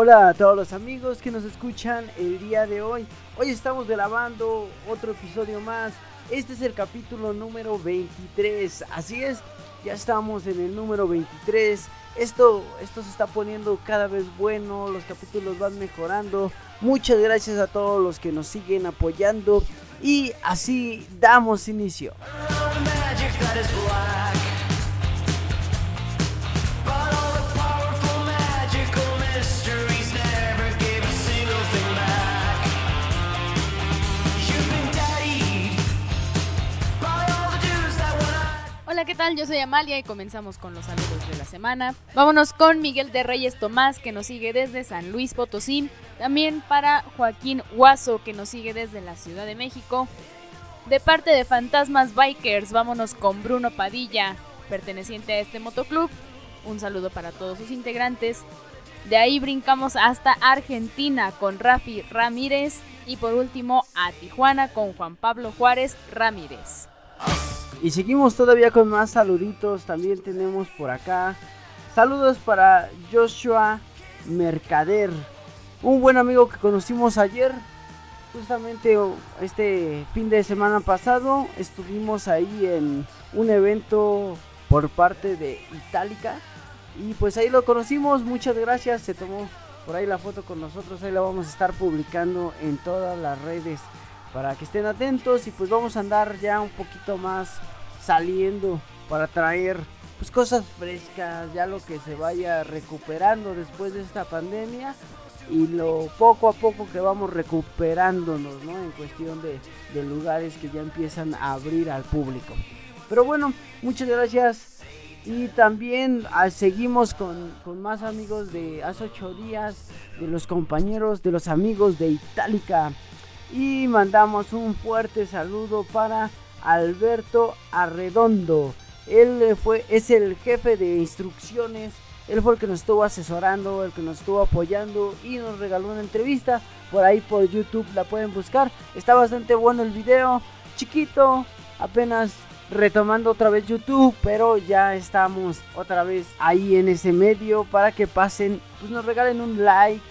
Hola a todos los amigos que nos escuchan el día de hoy. Hoy estamos grabando otro episodio más. Este es el capítulo número 23. Así es, ya estamos en el número 23. Esto, esto se está poniendo cada vez bueno, los capítulos van mejorando. Muchas gracias a todos los que nos siguen apoyando y así damos inicio. Hola, ¿qué tal? Yo soy Amalia y comenzamos con los saludos de la semana. Vámonos con Miguel de Reyes Tomás, que nos sigue desde San Luis Potosí. También para Joaquín Huazo, que nos sigue desde la Ciudad de México. De parte de Fantasmas Bikers, vámonos con Bruno Padilla, perteneciente a este motoclub. Un saludo para todos sus integrantes. De ahí brincamos hasta Argentina con Rafi Ramírez. Y por último a Tijuana con Juan Pablo Juárez Ramírez. Y seguimos todavía con más saluditos. También tenemos por acá saludos para Joshua Mercader, un buen amigo que conocimos ayer. Justamente este fin de semana pasado estuvimos ahí en un evento por parte de Itálica. Y pues ahí lo conocimos, muchas gracias. Se tomó por ahí la foto con nosotros. Ahí la vamos a estar publicando en todas las redes para que estén atentos y pues vamos a andar ya un poquito más saliendo para traer pues cosas frescas, ya lo que se vaya recuperando después de esta pandemia y lo poco a poco que vamos recuperándonos, ¿no? En cuestión de, de lugares que ya empiezan a abrir al público. Pero bueno, muchas gracias. Y también ah, seguimos con, con, más amigos de hace ocho días, de los compañeros, de los amigos de Itálica. Y mandamos un fuerte saludo para Alberto Arredondo. Él fue, es el jefe de instrucciones. Él fue el que nos estuvo asesorando, el que nos estuvo apoyando y nos regaló una entrevista. Por ahí por YouTube la pueden buscar. Está bastante bueno el video. Chiquito, apenas retomando otra vez YouTube, pero ya estamos otra vez ahí en ese medio para que pasen, pues nos regalen un like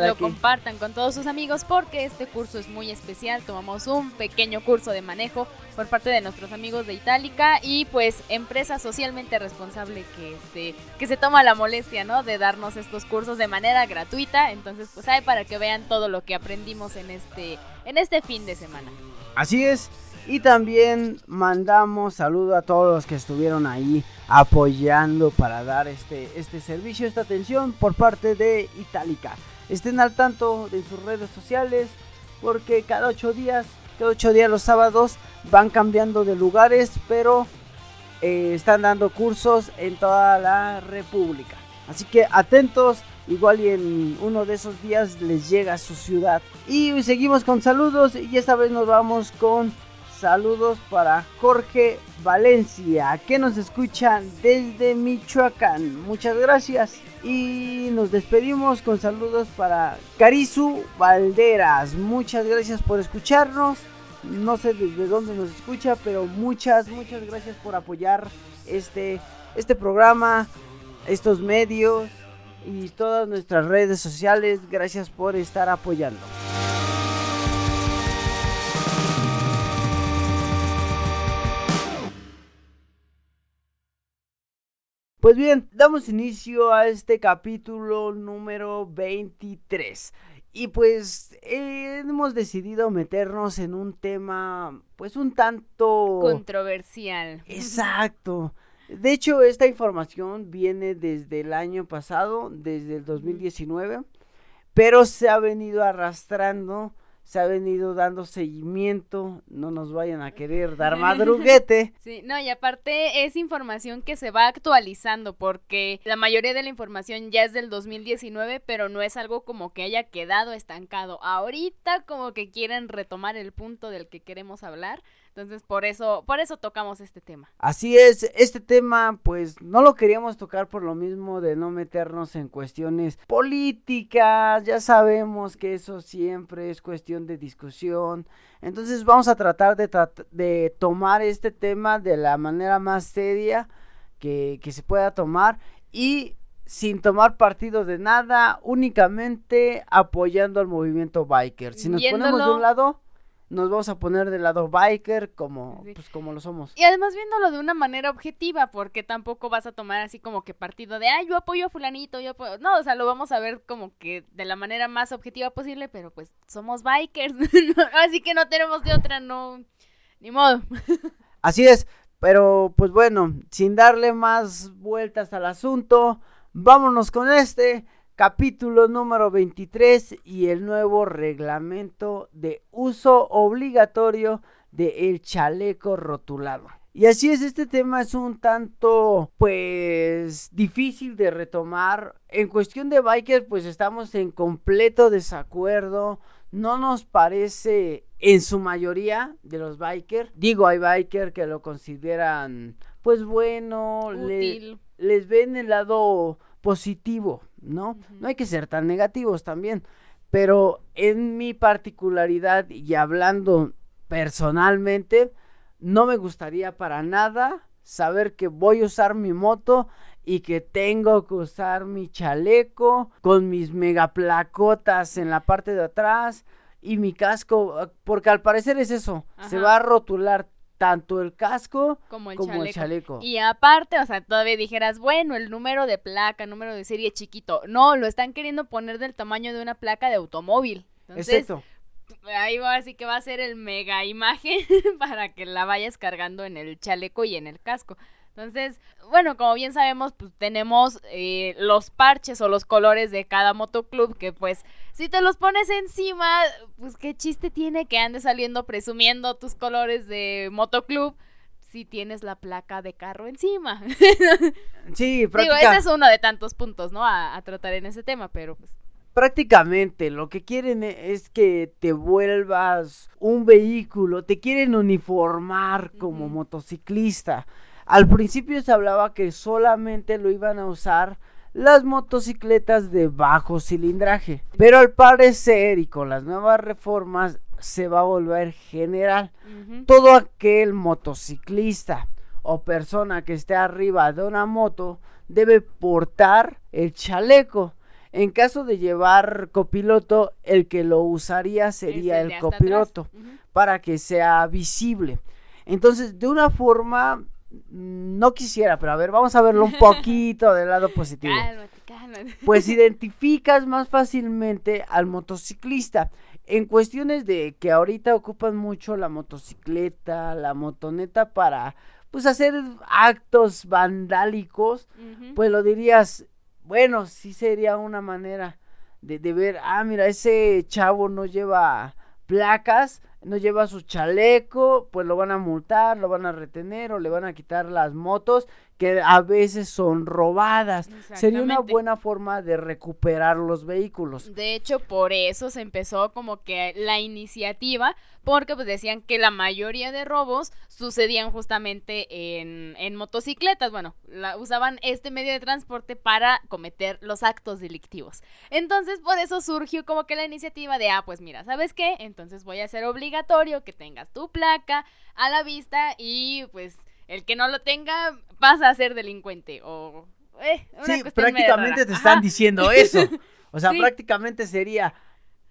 lo compartan con todos sus amigos porque este curso es muy especial. Tomamos un pequeño curso de manejo por parte de nuestros amigos de Itálica y pues empresa socialmente responsable que este que se toma la molestia, ¿no? De darnos estos cursos de manera gratuita. Entonces, pues hay para que vean todo lo que aprendimos en este en este fin de semana. Así es. Y también mandamos saludo a todos los que estuvieron ahí apoyando para dar este, este servicio, esta atención por parte de Itálica estén al tanto de sus redes sociales porque cada ocho días, cada ocho días los sábados van cambiando de lugares, pero eh, están dando cursos en toda la República. Así que atentos, igual y en uno de esos días les llega a su ciudad. Y seguimos con saludos y esta vez nos vamos con saludos para Jorge Valencia, que nos escuchan desde Michoacán. Muchas gracias. Y nos despedimos con saludos para Carizu Valderas. Muchas gracias por escucharnos. No sé desde dónde nos escucha, pero muchas, muchas gracias por apoyar este, este programa, estos medios y todas nuestras redes sociales. Gracias por estar apoyando. Pues bien, damos inicio a este capítulo número 23. Y pues eh, hemos decidido meternos en un tema pues un tanto controversial. Exacto. De hecho, esta información viene desde el año pasado, desde el 2019, pero se ha venido arrastrando se ha venido dando seguimiento, no nos vayan a querer dar madruguete. Sí, no, y aparte es información que se va actualizando porque la mayoría de la información ya es del 2019, pero no es algo como que haya quedado estancado. Ahorita como que quieren retomar el punto del que queremos hablar. Entonces, por eso, por eso tocamos este tema. Así es, este tema, pues, no lo queríamos tocar por lo mismo de no meternos en cuestiones políticas. Ya sabemos que eso siempre es cuestión de discusión. Entonces, vamos a tratar de, de tomar este tema de la manera más seria que, que se pueda tomar. Y sin tomar partido de nada, únicamente apoyando al movimiento biker. Si nos ponemos de un lado, nos vamos a poner del lado biker como, pues, como lo somos. Y además viéndolo de una manera objetiva, porque tampoco vas a tomar así como que partido de, ay, yo apoyo a fulanito, yo apoyo... No, o sea, lo vamos a ver como que de la manera más objetiva posible, pero pues somos bikers, así que no tenemos de otra, no, ni modo. así es, pero pues bueno, sin darle más vueltas al asunto, vámonos con este capítulo número 23 y el nuevo reglamento de uso obligatorio del chaleco rotulado. Y así es, este tema es un tanto, pues, difícil de retomar. En cuestión de bikers, pues estamos en completo desacuerdo. No nos parece en su mayoría de los bikers. Digo, hay bikers que lo consideran, pues bueno, les ven el lado positivo, ¿no? No hay que ser tan negativos también. Pero en mi particularidad y hablando personalmente, no me gustaría para nada saber que voy a usar mi moto y que tengo que usar mi chaleco con mis megaplacotas en la parte de atrás y mi casco, porque al parecer es eso, se va a rotular tanto el casco como, el, chaleco. Y aparte, o sea, todavía dijeras, bueno, el número de placa, número de serie chiquito. No, lo están queriendo poner del tamaño de una placa de automóvil. Entonces, ahí va, así que va a ser el mega imagen para que la vayas cargando en el chaleco y en el casco. Entonces, bueno, como bien sabemos, pues tenemos eh, los parches o los colores de cada motoclub que pues si te los pones encima, pues qué chiste tiene que andes saliendo presumiendo tus colores de motoclub si tienes la placa de carro encima. sí, prácticamente. Digo, ese es uno de tantos puntos, ¿no? A, tratar en ese tema, pero pues prácticamente lo que quieren e, es que te vuelvas un vehículo, te quieren uniformar como motociclista. Al principio se hablaba que solamente lo iban a usar las motocicletas de bajo cilindraje, pero al parecer y con las nuevas reformas se va a volver general. Todo aquel motociclista o persona que esté arriba de una moto debe portar el chaleco. En caso de llevar copiloto, el que lo usaría sería el, copiloto para que sea visible. Entonces, de una forma no quisiera, pero a ver, vamos a verlo un poquito del lado positivo. Pues identificas más fácilmente al motociclista. En cuestiones de que ahorita ocupan mucho la motocicleta, la motoneta para pues hacer actos vandálicos, pues lo dirías, bueno, sí sería una manera de, de ver, ah, mira, ese chavo no lleva placas, no lleva su chaleco, pues lo van a multar, lo van a retener o le van a quitar las motos que a veces son robadas. Sería una buena forma de recuperar los vehículos. De hecho, por eso se empezó como que la iniciativa, porque pues decían que la mayoría de robos sucedían justamente en, en motocicletas. Bueno, usaban este medio de transporte para cometer los actos delictivos. Entonces, por eso surgió como que la iniciativa de, ah, pues mira, ¿sabes qué? Entonces voy a hacer obligatorio que tengas tu placa a la vista y pues el que no lo tenga pasa a ser delincuente o... Eh, sí, prácticamente te están diciendo eso. O sea, prácticamente sería,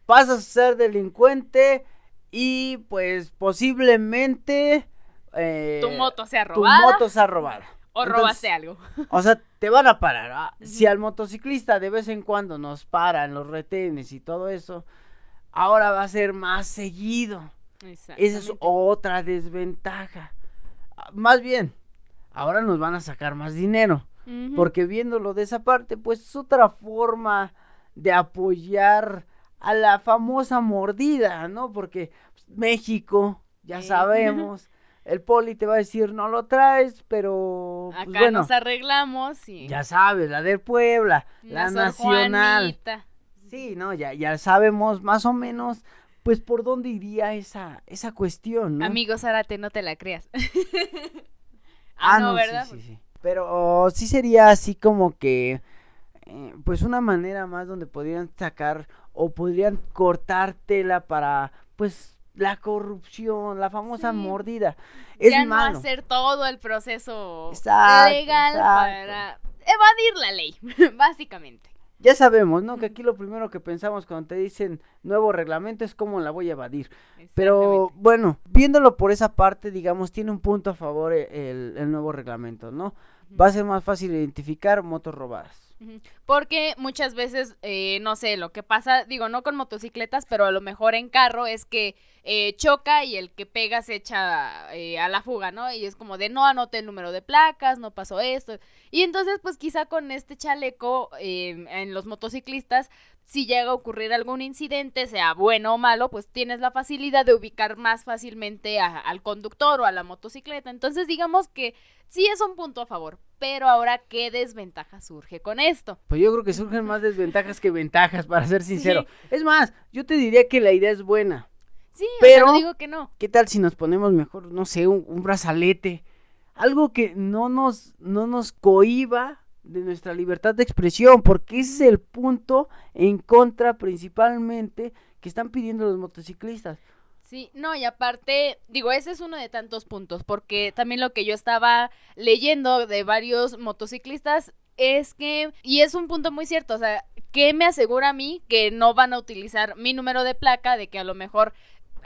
pasas a ser delincuente y pues posiblemente... Eh, tu moto sea robada. Tu moto sea robada. O robaste algo. O sea, te van a parar. Ah, si al motociclista de vez en cuando nos paran los retenes y todo eso, ahora va a ser más seguido. Esa es otra desventaja más bien, ahora nos van a sacar más dinero. Porque viéndolo de esa parte, pues es otra forma de apoyar a la famosa mordida, ¿no? Porque pues, México, ya sabemos, el poli te va a decir no lo traes, pero pues, acá nos arreglamos y ya sabes, la del Puebla, la, nacional. Sí, no, ya ya sabemos más o menos pues por dónde iría esa, esa cuestión, ¿no? Amigo Zárate, no te la creas. ah, no, ¿verdad? Sí, sí, Pero sí sería así como que, eh, pues una manera más donde podrían sacar o podrían cortártela para, pues, la corrupción, la famosa mordida. Es ya malo. no hacer todo el proceso legal para evadir la ley, básicamente. Ya sabemos, ¿no? Que aquí lo primero que pensamos cuando te dicen nuevo reglamento es cómo la voy a evadir. Pero bueno, viéndolo por esa parte, digamos, tiene un punto a favor e, el, el nuevo reglamento, ¿no? Va a ser más fácil identificar motos robadas. Porque muchas veces, eh, no sé, lo que pasa, digo, no con motocicletas, pero a lo mejor en carro es que eh, choca y el que pega se echa eh, a la fuga, ¿no? Y es como de no anote el número de placas, no pasó esto. Y entonces, pues quizá con este chaleco en los motociclistas, si llega a ocurrir algún incidente, sea bueno o malo, pues tienes la facilidad de ubicar más fácilmente al conductor o a la motocicleta. Entonces, digamos que sí es un punto a favor. Pero ahora, ¿qué desventaja surge con esto? Pues yo creo que surgen más desventajas que ventajas, para ser sincero. Es más, yo te diría que la idea es buena. Sí, pero no digo que no. ¿Qué tal si nos ponemos mejor, no sé, un, brazalete? Algo que no nos, no nos cohiba de nuestra libertad de expresión, porque ese es el punto en contra principalmente que están pidiendo los motociclistas. Sí, no, y aparte, digo, ese es uno de tantos puntos, porque también lo que yo estaba leyendo de varios motociclistas es que, y es un punto muy cierto, o sea, ¿qué me asegura a mí que no van a utilizar mi número de placa, de que a lo mejor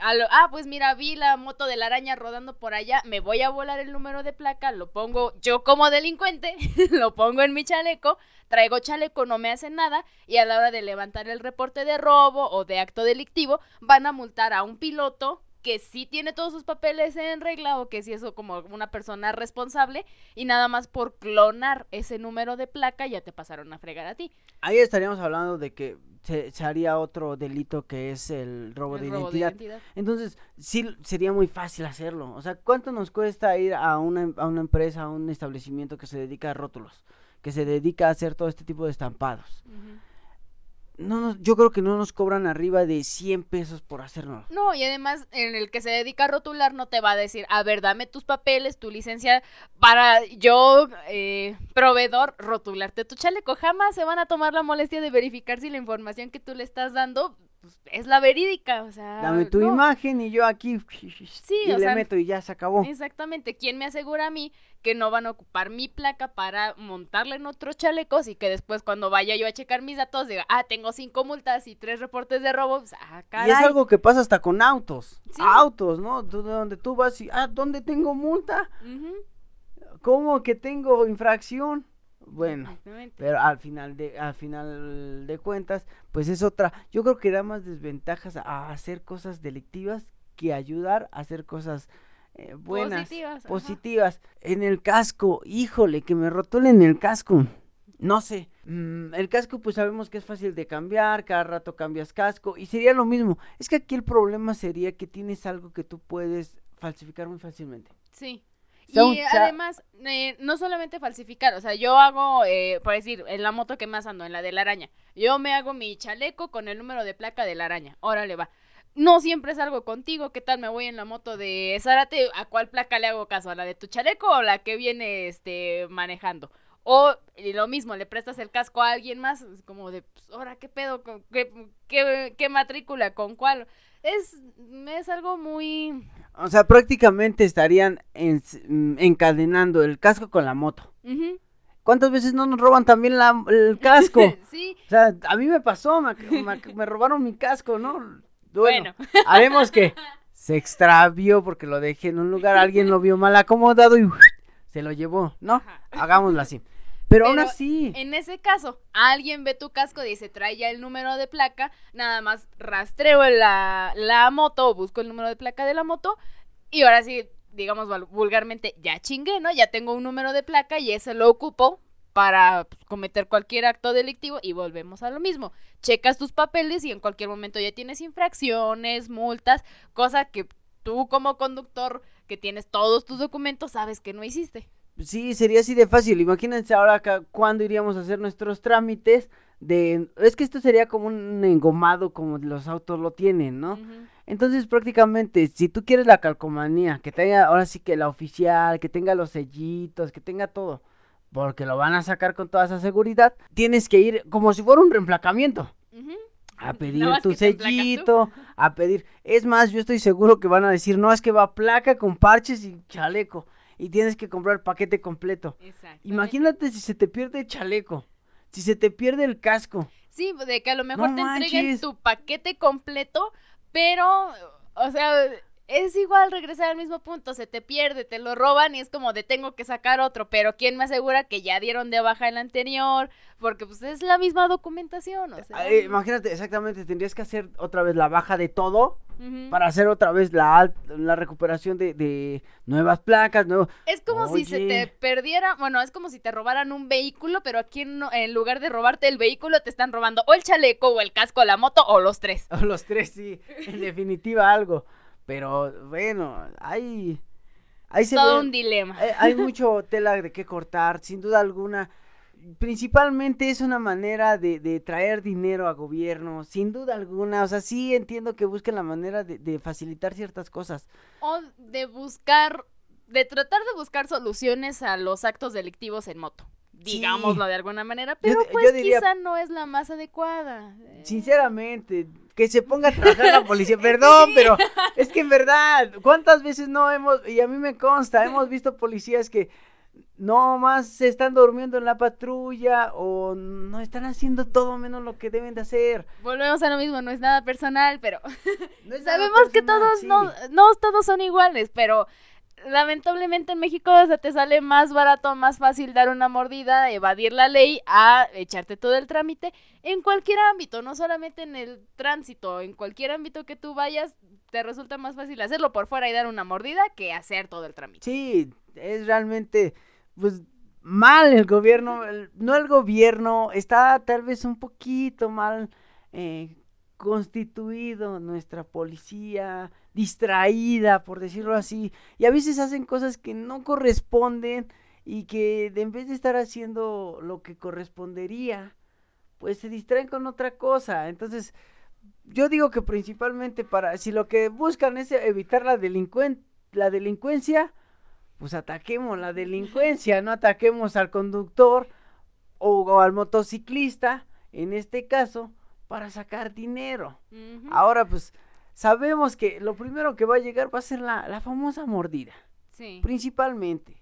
ah, pues mira, vi la moto de la araña rodando por allá, me voy a volar el número de placa, lo pongo yo como delincuente, lo pongo en mi chaleco, traigo chaleco, no me hacen nada, y a la hora de levantar el reporte de robo o de acto delictivo, van a multar a un piloto que sí tiene todos sus papeles en regla o que sí es como una persona responsable y nada más por clonar ese número de placa ya te pasaron a fregar a ti. Ahí estaríamos hablando de que se, haría otro delito que es el robo, de, identidad. Entonces, sí sería muy fácil hacerlo. O sea, ¿cuánto nos cuesta ir a una, a una empresa, a un establecimiento que se dedica a rótulos, que se dedica a hacer todo este tipo de estampados? No yo creo que no nos cobran arriba de 100 pesos por hacerlo. No, y además en el que se dedica a rotular no te va a decir, a ver, dame tus papeles, tu licencia para yo, eh, proveedor, rotularte tu chaleco. Jamás se van a tomar la molestia de verificar si la información que tú le estás dando pues, es la verídica, o sea. Dame tu imagen y yo aquí sí, y le meto y ya se acabó. Exactamente. ¿Quién me asegura a mí que no van a ocupar mi placa para montarle en otros chalecos y que después cuando vaya yo a checar mis datos diga, ah, tengo cinco multas y tres reportes de robo? Pues, ah, y es algo que pasa hasta con autos. Autos, ¿no? donde tú vas y, ah, ¿dónde tengo multa? ¿Cómo que tengo infracción? Bueno, pero al final de al final de cuentas, pues es otra. Yo creo que da más desventajas a hacer cosas delictivas que ayudar a hacer cosas eh, buenas, positivas. En el casco, híjole, que me rotulen el casco. No sé, mm, el casco pues sabemos que es fácil de cambiar, cada rato cambias casco y sería lo mismo. Es que aquí el problema sería que tienes algo que tú puedes falsificar muy fácilmente. Sí. Y además, eh, no solamente falsificar, o sea, yo hago, eh, por decir, en la moto que más ando, en la de la araña, yo me hago mi chaleco con el número de placa de la araña, órale va. No siempre salgo contigo, ¿qué tal me voy en la moto de Zárate? ¿A cuál placa le hago caso? ¿A la de tu chaleco o la que viene este manejando? O lo mismo, le prestas el casco a alguien más, como de, pues, ahora, ¿qué pedo? ¿Qué, qué, qué matrícula? ¿Con cuál? Es, es algo muy... O sea, prácticamente estarían mm, encadenando el casco con la moto. ¿Cuántas veces no nos roban también el casco? sí. O sea, a mí me pasó, me, robaron mi casco, ¿no? Bueno, haremos que se extravió porque lo dejé en un lugar, alguien lo vio mal acomodado y se lo llevó, ¿no? Hagámoslo así. Pero, aún así. En ese caso, alguien ve tu casco, dice, trae ya el número de placa, nada más rastreo la, la moto o busco el número de placa de la moto y ahora sí, digamos vulgarmente, ya chingué, ¿no? Ya tengo un número de placa y ese lo ocupo para pues, cometer cualquier acto delictivo y volvemos a lo mismo. Checas tus papeles y en cualquier momento ya tienes infracciones, multas, cosa que tú como conductor que tienes todos tus documentos sabes que no hiciste. Sí, sería así de fácil. Imagínense ahora acá cuándo iríamos a hacer nuestros trámites de... Es que esto sería como un engomado como los autos lo tienen, ¿no? Entonces prácticamente, si tú quieres la calcomanía, que tenga ahora sí que la oficial, que tenga los sellitos, que tenga todo, porque lo van a sacar con toda esa seguridad, tienes que ir como si fuera un reemplacamiento. A pedir tu sellito, a pedir... Es más, yo estoy seguro que van a decir, no, es que va placa con parches y chaleco. Y tienes que comprar el paquete completo. Exacto. Imagínate si se te pierde el chaleco, si se te pierde el casco. Sí, de que a lo mejor No te entreguen tu paquete completo, pero, o sea, es igual regresar al mismo punto, se te pierde, te lo roban y es como de tengo que sacar otro, pero ¿quién me asegura que ya dieron de baja el anterior? Porque pues es la misma documentación, o sea. Eh, imagínate, exactamente, tendrías que hacer otra vez la baja de todo para hacer otra vez la, la recuperación de, de nuevas placas, nuevo... Es como si se te perdiera, bueno, es como si te robaran un vehículo, pero aquí en, en lugar de robarte el vehículo te están robando o el chaleco o el casco, la moto o los tres. O los tres, sí, en definitiva algo. Pero bueno, hay... Ahí se Todo ve- un dilema. Eh, hay mucho tela de qué cortar, sin duda alguna. Principalmente es una manera de, de traer dinero a gobierno, sin duda alguna. O sea, sí entiendo que busquen la manera de, de facilitar ciertas cosas. O de buscar, de tratar de buscar soluciones a los actos delictivos en moto. Sí. Digámoslo de alguna manera, pero yo pues diría- quizá no es la más adecuada. Eh, Sinceramente, que se ponga a trabajar la policía. Perdón, pero es que en verdad, ¿cuántas veces no hemos, y a mí me consta, hemos visto policías que no más se están durmiendo en la patrulla o no están haciendo todo menos lo que deben de hacer. Volvemos a lo mismo, no es nada personal, pero No es nada sabemos que todos sí. no, no todos son iguales, pero lamentablemente en México te sale más barato, más fácil dar una mordida, evadir la ley, a echarte todo el trámite en cualquier ámbito, no solamente en el tránsito, en cualquier ámbito que tú vayas, te resulta más fácil hacerlo por fuera y dar una mordida que hacer todo el trámite. Sí, es realmente, pues, mal el gobierno, el- no el gobierno, está tal vez un poquito mal eh, constituido nuestra policía, distraída, por decirlo así, y a veces hacen cosas que no corresponden y que en vez de estar haciendo lo que correspondería, pues se distraen con otra cosa. Entonces, yo digo que principalmente para, si lo que buscan es evitar la delincuen- la delincuencia, pues ataquemos la delincuencia, no ataquemos al conductor o, o al motociclista, en este caso, para sacar dinero. Ahora, pues, sabemos que lo primero que va a llegar va a ser la, la famosa mordida, Sí. principalmente.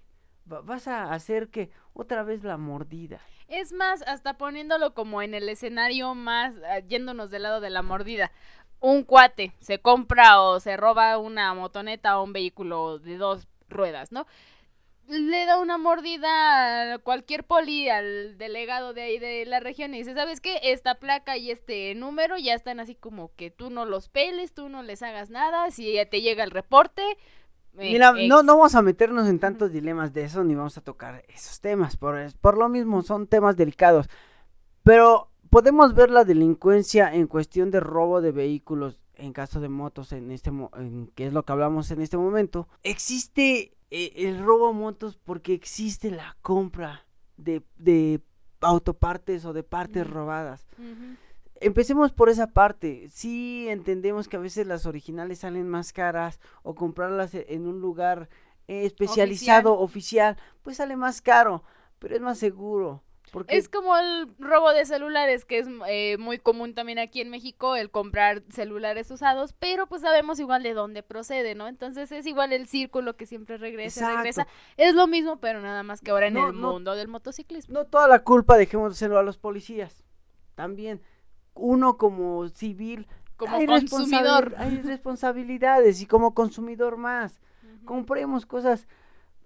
Va- vas a hacer que otra vez la mordida. Es más, hasta poniéndolo como en el escenario más, ah, yéndonos del lado de la mordida. Un cuate se compra o se roba una motoneta o un vehículo de dos ruedas, ¿no? Le da una mordida a cualquier poli, al delegado de ahí de la región y dice, ¿sabes qué? Esta placa y este número ya están así como que tú no los peles, tú no les hagas nada, si ya te llega el reporte. eh, Mira, no, ex. no vamos a meternos en tantos dilemas de eso, ni vamos a tocar esos temas, por, por lo mismo son temas delicados. Pero podemos ver la delincuencia en cuestión de robo de vehículos, en caso de motos, en este, en, que es lo que hablamos en este momento. Existe eh, el robo a motos porque existe la compra de, de autopartes o de partes robadas. Empecemos por esa parte. Sí entendemos que a veces las originales salen más caras o comprarlas e- en un lugar eh, especializado, oficial. pues sale más caro, pero es más seguro. Porque Es como el robo de celulares, que es eh, muy común también aquí en México, el comprar celulares usados, pero pues sabemos igual de dónde procede, ¿no? Entonces es igual el círculo que siempre regresa, Exacto. regresa. Es lo mismo, pero nada más que ahora en No, el no. mundo del motociclismo. no toda la culpa dejémoselo a los policías. También uno como civil Como hay consumidor. hay responsabilidades y como consumidor más. Ujú. compremos cosas.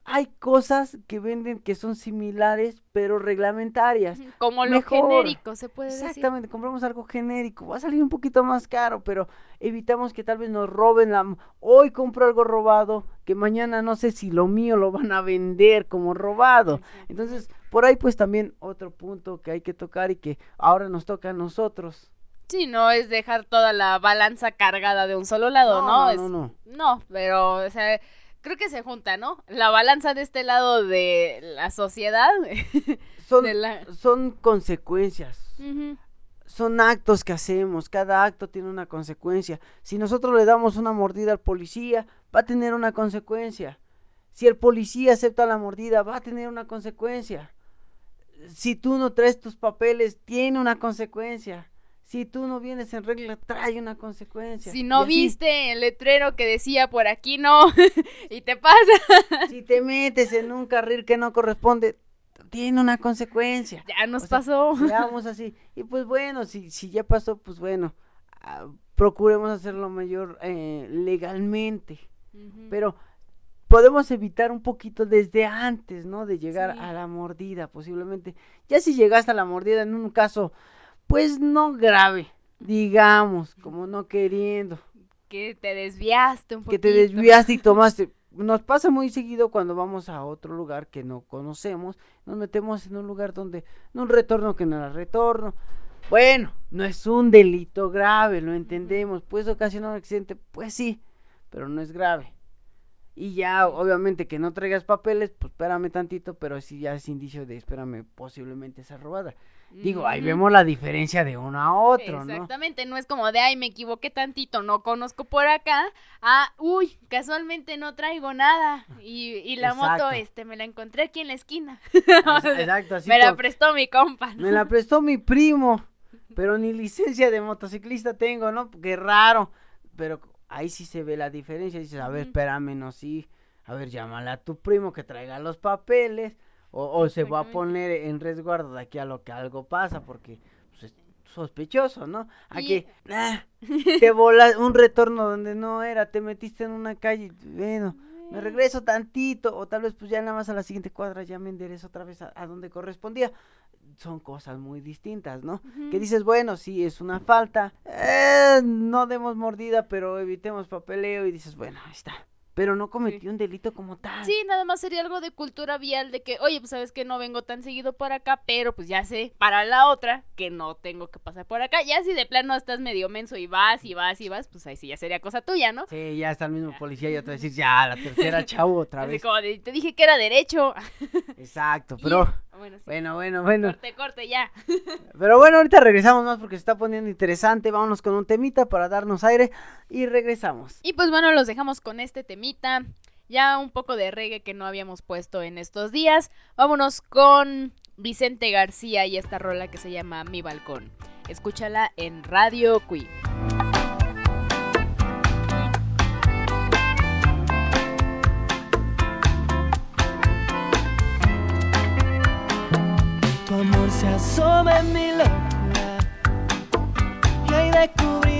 Hay cosas que venden que son similares, pero reglamentarias. Como lo mejor. genérico, se puede decir. Exactamente, compramos algo genérico. Va a salir un poquito más caro, pero evitamos que tal vez nos roben la. Hoy compro algo robado, que mañana no sé si lo mío lo van a vender como robado. Entonces, por ahí pues también otro punto que hay que tocar y que ahora nos toca a nosotros. Sí, no es dejar toda la balanza cargada de un solo lado, ¿no? no, Es- no, no. No, pero, o sea, creo que se junta, ¿no? La balanza de este lado de la sociedad. Son, la- son consecuencias. Son actos que hacemos, cada acto tiene una consecuencia. Si nosotros le damos una mordida al policía, va a tener una consecuencia. Si el policía acepta la mordida, va a tener una consecuencia. Si tú no traes tus papeles, tiene una consecuencia. Si tú no vienes en regla, trae una consecuencia. Si no viste el letrero que decía por aquí no, y te pasa. si te metes en un carril que no corresponde, tiene una consecuencia. Ya nos pasó. Veamos así. Y pues bueno, si, si ya pasó, pues bueno, ah, procuremos hacerlo mayor eh, legalmente. Pero podemos evitar un poquito desde antes, ¿no? De llegar a la mordida, posiblemente. Ya si llegaste a la mordida en un caso, pues no grave, digamos, como no queriendo. Que te desviaste un poquito. Que te desviaste y tomaste nos pasa muy seguido cuando vamos a otro lugar que no conocemos, nos metemos en un lugar donde, en un retorno que no era retorno. Bueno, no es un delito grave, lo entendemos, puede ocasionar un accidente, pues sí, pero no es grave. Y ya, obviamente, que no traigas papeles, pues espérame tantito, pero sí ya es indicio de, espérame, posiblemente esa robada. Digo, ahí vemos la diferencia de uno a otro, ¿no? Exactamente, no es como de, ay, me equivoqué tantito, no conozco por acá, ah, uy, casualmente no traigo nada, y, y la moto, este, me la encontré aquí en la esquina. Exacto, así Me la prestó mi compa. Me la prestó mi primo, pero ni licencia de motociclista tengo, ¿no? Qué raro, pero ahí sí se ve la diferencia, dices, a ver, espérame, no, sí, a ver, llámale a tu primo que traiga los papeles, o, se va a poner en resguardo de aquí a lo que algo pasa, porque pues, es sospechoso, ¿no? Aquí ah, te volas un retorno donde no era, te metiste en una calle, bueno, me regreso tantito, o tal vez pues ya nada más a la siguiente cuadra ya me enderezo otra vez a, donde correspondía. Son cosas muy distintas, ¿no? Que dices, bueno, sí, es una falta, eh, no demos mordida, pero evitemos papeleo y dices, bueno, ahí está pero no cometió un delito como tal. Sí, nada más sería algo de cultura vial de que, oye, pues sabes que no vengo tan seguido por acá, pero pues ya sé para la otra que no tengo que pasar por acá. Ya si de plano estás medio menso y vas y vas y vas, pues ahí sí ya sería cosa tuya, ¿no? Sí, ya está el mismo policía y otra vez ya, la tercera chavo otra vez. Así como te dije que era derecho. Exacto, pero bueno, bueno, bueno, Corte, corte, ya. Pero bueno, ahorita regresamos más porque se está poniendo interesante. Vámonos con un temita para darnos aire y regresamos. Y pues bueno, los dejamos con este temita. Ya un poco de reggae que no habíamos puesto en estos días. Vámonos con Vicente García y esta rola que se llama Mi Balcón. Escúchala en Radio Cui. En mi locura y ahí descubrimos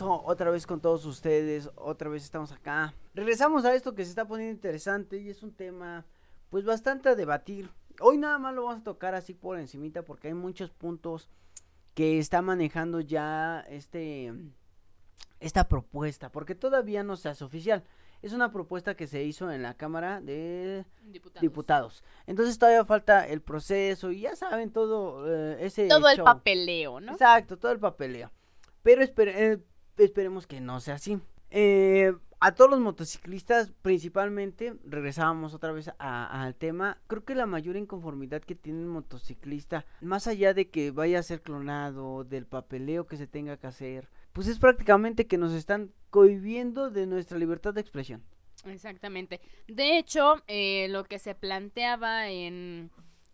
otra vez con todos ustedes, otra vez estamos acá. Regresamos a esto que se está poniendo interesante y es un tema pues bastante a debatir. Hoy nada más lo vamos a tocar así por encimita porque hay muchos puntos que está manejando ya este esta propuesta, porque todavía no se hace oficial. Es una propuesta que se hizo en la Cámara de Diputados. Diputados. Entonces todavía falta el proceso y ya saben todo eh, ese Todo el papeleo, ¿no? Exacto, todo el papeleo. Pero espere- eh, esperemos que no sea así. Eh, a todos los motociclistas, principalmente, regresábamos otra vez al tema. Creo que la mayor inconformidad que tiene el motociclista, más allá de que vaya a ser clonado, del papeleo que se tenga que hacer, pues es prácticamente que nos están cohibiendo de nuestra libertad de expresión. Exactamente. De hecho, eh, lo que se planteaba en,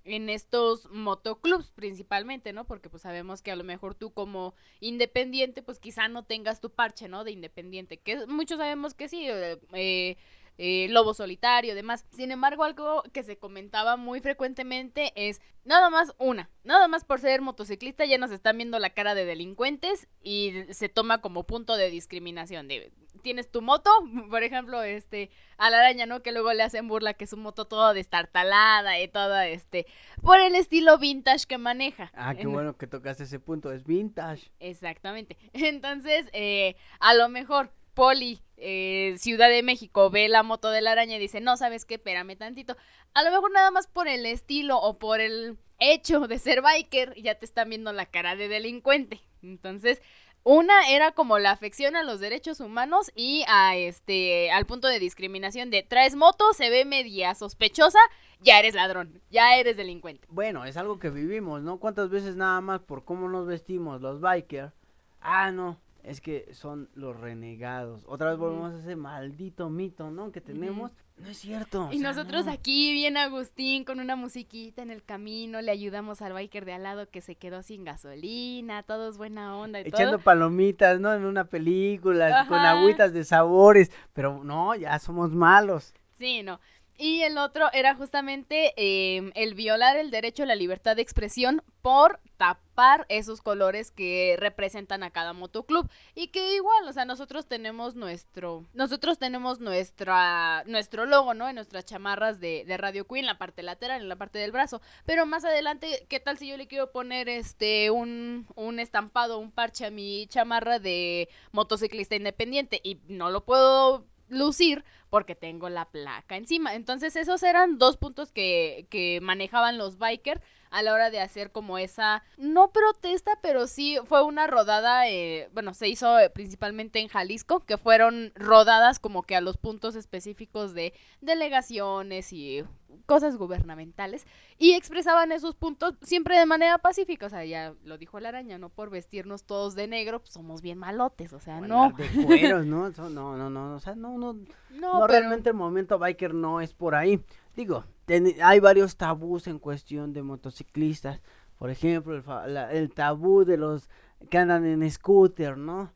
en estos motoclubs principalmente, ¿no? Porque pues sabemos que a lo mejor tú como independiente, pues quizá no tengas tu parche, ¿no? De independiente, que muchos sabemos que sí, eh, eh, lobo solitario, demás. Sin embargo, algo que se comentaba muy frecuentemente es nada más una, nada más por ser motociclista ya nos están viendo la cara de delincuentes y se toma como punto de discriminación. De, Tienes tu moto, por ejemplo, este, a la araña, ¿no? Que luego le hacen burla que su moto toda destartalada y toda, este, por el estilo vintage que maneja. Ah, qué En- bueno que tocaste ese punto, es vintage. Exactamente. Entonces, eh, a lo mejor Poli, eh, Ciudad de México, ve la moto de la araña y dice, no, ¿sabes qué? Espérame tantito. A lo mejor nada más por el estilo o por el hecho de ser biker, ya te están viendo la cara de delincuente. Entonces, una era como la afección a los derechos humanos y a este al punto de discriminación de traes moto, se ve media sospechosa, ya eres ladrón, ya eres delincuente. Bueno, es algo que vivimos, ¿no? ¿Cuántas veces nada más por cómo nos vestimos los bikers? Ah, no, es que son los renegados. Otra vez volvemos a ese maldito mito, ¿no? Que tenemos. No es cierto. o Y sea, nosotros no. aquí, bien Agustín, con una musiquita en el camino, le ayudamos al biker de al lado que se quedó sin gasolina, todos buena onda y Echando todo. palomitas, ¿no? En una película, con agüitas de sabores. Pero no, ya somos malos. Sí, no. Y el otro era justamente eh, el violar el derecho a la libertad de expresión por tapar esos colores que representan a cada motoclub. Y que igual, o sea, nosotros tenemos nuestro, nosotros tenemos nuestra, nuestro logo, ¿no? En nuestras chamarras de, de Radio Queen, en la parte lateral, en la parte del brazo, pero más adelante, ¿qué tal si yo le quiero poner este un, un estampado, un parche a mi chamarra de motociclista independiente y no lo puedo lucir porque tengo la placa encima. Entonces esos eran dos puntos que, que manejaban los bikers a la hora de hacer como esa, no protesta, pero sí fue una rodada, eh, bueno, se hizo eh, principalmente en Jalisco, que fueron rodadas como que a los puntos específicos de delegaciones y cosas gubernamentales y expresaban esos puntos siempre de manera pacífica, o sea, ya lo dijo la araña, no por vestirnos todos de negro, pues somos bien malotes, o sea, no, De cueros, ¿no? No, no, no. O sea, no, no. no, No, pero- realmente el movimiento biker no es por ahí. Digo, ten- hay varios tabús en cuestión de motociclistas. Por ejemplo, el, fa- la- el tabú de los que andan en scooter, ¿no?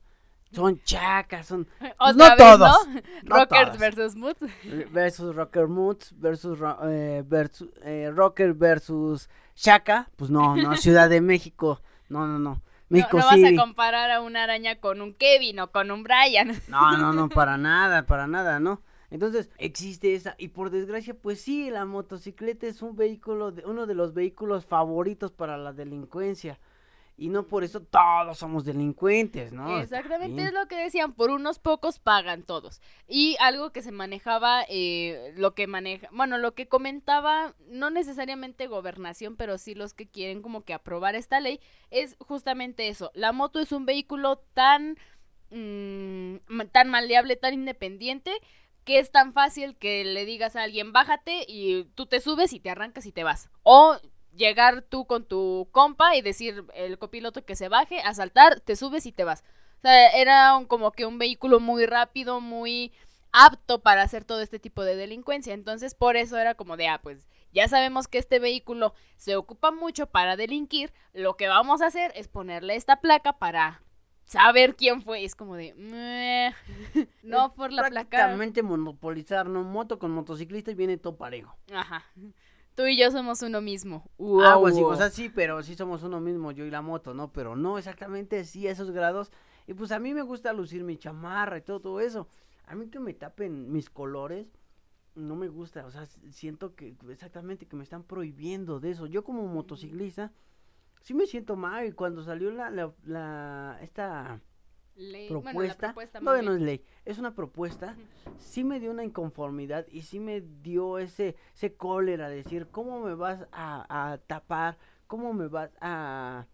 Son chacas, son no vez, todos, ¿no? no Rockers todos. versus Moods. versus Rocker Moods versus, eh, versus eh, Rocker versus Chaka. Pues no, no, Ciudad de México. No, no, no. No, México no vas City. a comparar a una araña con un Kevin o con un Brian. No, no, no, para nada, para nada, ¿no? Entonces, existe esa, y por desgracia, pues sí, la motocicleta es un vehículo, de, uno de los vehículos favoritos para la delincuencia. Y no por eso todos somos delincuentes, ¿no? Exactamente bien. es lo que decían, por unos pocos pagan todos. Y algo que se manejaba, eh, lo que maneja, bueno, lo que comentaba, no necesariamente gobernación, pero sí los que quieren como que aprobar esta ley, es justamente eso. La moto es un vehículo tan, mm, tan maleable, tan independiente, que es tan fácil que le digas a alguien, bájate y tú te subes y te arrancas y te vas. O llegar tú con tu compa y decir el copiloto que se baje, a saltar, te subes y te vas. O sea, era como que un vehículo muy rápido, muy apto para hacer todo este tipo de delincuencia. Entonces, por eso era como de, ah, pues ya sabemos que este vehículo se ocupa mucho para delinquir. Lo que vamos a hacer es ponerle esta placa para saber quién fue. Y es como de, "Meh". no por la placa. Prácticamente monopolizar, ¿no? Moto con motociclista y viene todo parejo. Ajá. Tú y yo somos uno mismo. Wow. sí, o sea, sí, pero sí somos uno mismo, yo y la moto, ¿no? Pero no exactamente sí a esos grados. Y pues a mí me gusta lucir mi chamarra y todo, todo eso. A mí que me tapen mis colores, no me gusta. O sea, siento que exactamente que me están prohibiendo de eso. Yo como motociclista, sí me siento mal. Y cuando salió la, la, la- esta Ley- bueno, propuesta, todavía no es ley, es una propuesta, sí me dio una inconformidad y sí me dio ese, ese cólera, decir, ¿cómo me vas a, a tapar? ¿Cómo me vas a,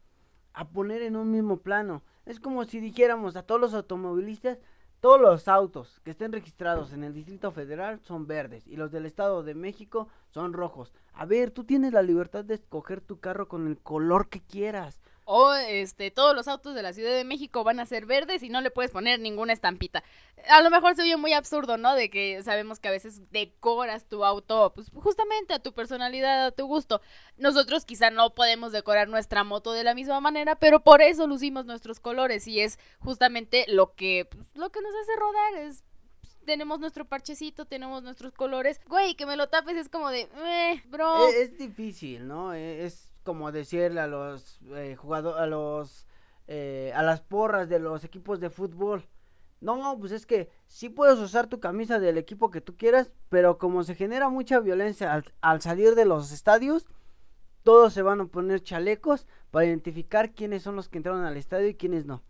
a poner en un mismo plano? Es como si dijéramos a todos los automovilistas, todos los autos que estén registrados en el Distrito Federal son verdes y los del Estado de México son rojos. A ver, tú tienes la libertad de escoger tu carro con el color que quieras. O este, todos los autos de la Ciudad de México van a ser verdes y no le puedes poner ninguna estampita. A lo mejor se oye muy absurdo, ¿no? De que sabemos que a veces decoras tu auto, pues justamente a tu personalidad, a tu gusto. Nosotros quizá no podemos decorar nuestra moto de la misma manera, pero por eso lucimos nuestros colores y es justamente lo que, pues, lo que nos hace rodar, es pues, tenemos nuestro parchecito, tenemos nuestros colores. Güey, que me lo tapes es como de, eh, bro. E- Es, difícil, ¿no? E- Es como decirle a los jugadores, a los, eh, a las porras de los equipos de fútbol. No, pues es que sí puedes usar tu camisa del equipo que tú quieras, pero como se genera mucha violencia al, al salir de los estadios, todos se van a poner chalecos para identificar quiénes son los que entraron al estadio y quiénes no.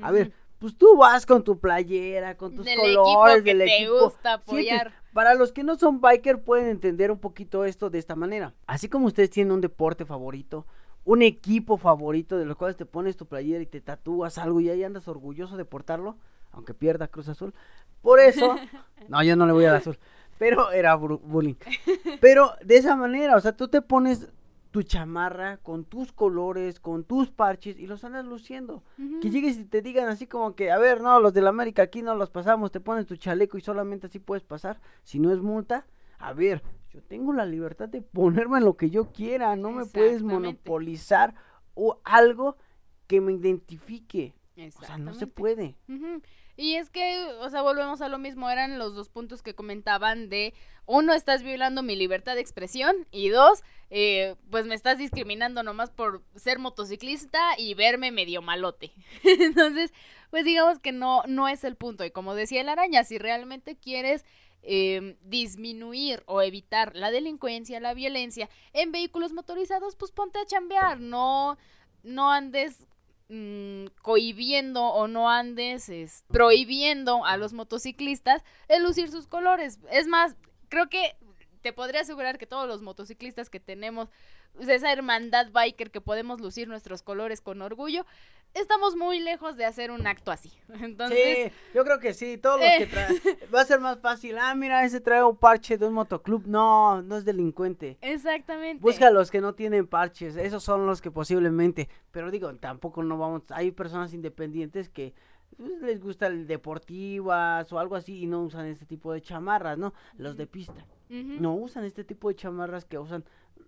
A ver, pues tú vas con tu playera, con tus Del colores, equipo que del te equipo. gusta Sientes- apoyar. Para los que no son biker pueden entender un poquito esto de esta manera. Así como ustedes tienen un deporte favorito, un equipo favorito de los cuales te pones tu playera y te tatúas algo y ahí andas orgulloso de portarlo, aunque pierda Cruz Azul. Por eso, no, yo no le voy al azul, pero era bullying. Pero de esa manera, o sea, tú te pones tu chamarra con tus colores, con tus parches y los andas luciendo. Que llegues y te digan así como que, a ver, no, los del América aquí no los pasamos, te pones tu chaleco y solamente así puedes pasar, si no es multa. A ver, yo tengo la libertad de ponerme lo que yo quiera, no me puedes monopolizar o algo que me identifique. O sea, no se puede. Y es que, o sea, volvemos a lo mismo, eran los dos puntos que comentaban de, uno, estás violando mi libertad de expresión y dos, eh, pues me estás discriminando nomás por ser motociclista y verme medio malote. Entonces, pues digamos que no, no es el punto. Y como decía el araña, si realmente quieres eh, disminuir o evitar la delincuencia, la violencia en vehículos motorizados, pues ponte a chambear, no, no andes mm, cohibiendo o no andes es, prohibiendo a los motociclistas el lucir sus colores. Es más, creo que te podría asegurar que todos los motociclistas que tenemos pues, esa hermandad biker que podemos lucir nuestros colores con orgullo, estamos muy lejos de hacer un acto así. Entonces, sí, yo creo que sí, todos los eh. que traen, va a ser más fácil, ah, mira, ese trae un parche de un motoclub, no, no es delincuente. exactamente. Busca a los que no tienen parches, esos son los que posiblemente, pero digo, tampoco no vamos, hay personas independientes que pues, les gusta el deportivas o algo así y no usan este tipo de chamarras, ¿no? Los de pista, no usan este tipo de chamarras que usan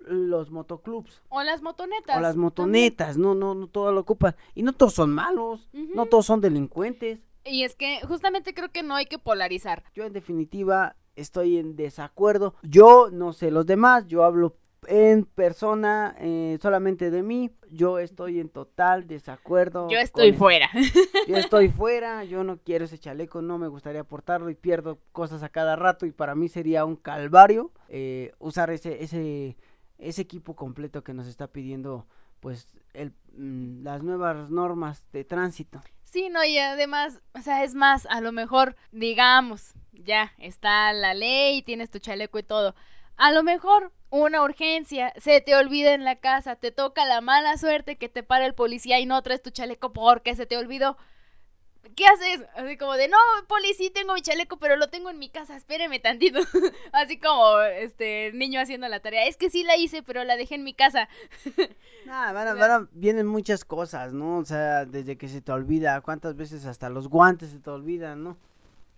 los motoclubs O las motonetas. o las también. motonetas, no, no, no todo lo ocupan y no todos son malos, no todos son delincuentes. Y es que justamente creo que no hay que polarizar. Yo en definitiva estoy en desacuerdo. Yo no sé los demás, yo hablo en persona eh, solamente de mí. Yo estoy en total desacuerdo. Yo estoy fuera. Yo estoy fuera, yo no quiero ese chaleco, no me gustaría portarlo y pierdo cosas a cada rato y para mí sería un calvario eh, usar ese, ese, ese equipo completo que nos está pidiendo pues el, mm, las nuevas normas de tránsito. Sí, no, y además, o sea, es más, a lo mejor, digamos, ya está la ley, tienes tu chaleco y todo. A lo mejor una urgencia, se te olvida en la casa, te toca la mala suerte que te para el policía y no traes tu chaleco porque se te olvidó. ¿Qué haces? Así como de, no, policía, tengo mi chaleco, pero lo tengo en mi casa, espéreme tantito. Así como este niño haciendo la tarea. Es que sí la hice, pero la dejé en mi casa. Nah, van a- van a- vienen muchas cosas, ¿no? O sea, desde que se te olvida, cuántas veces hasta los guantes se te olvidan, ¿no?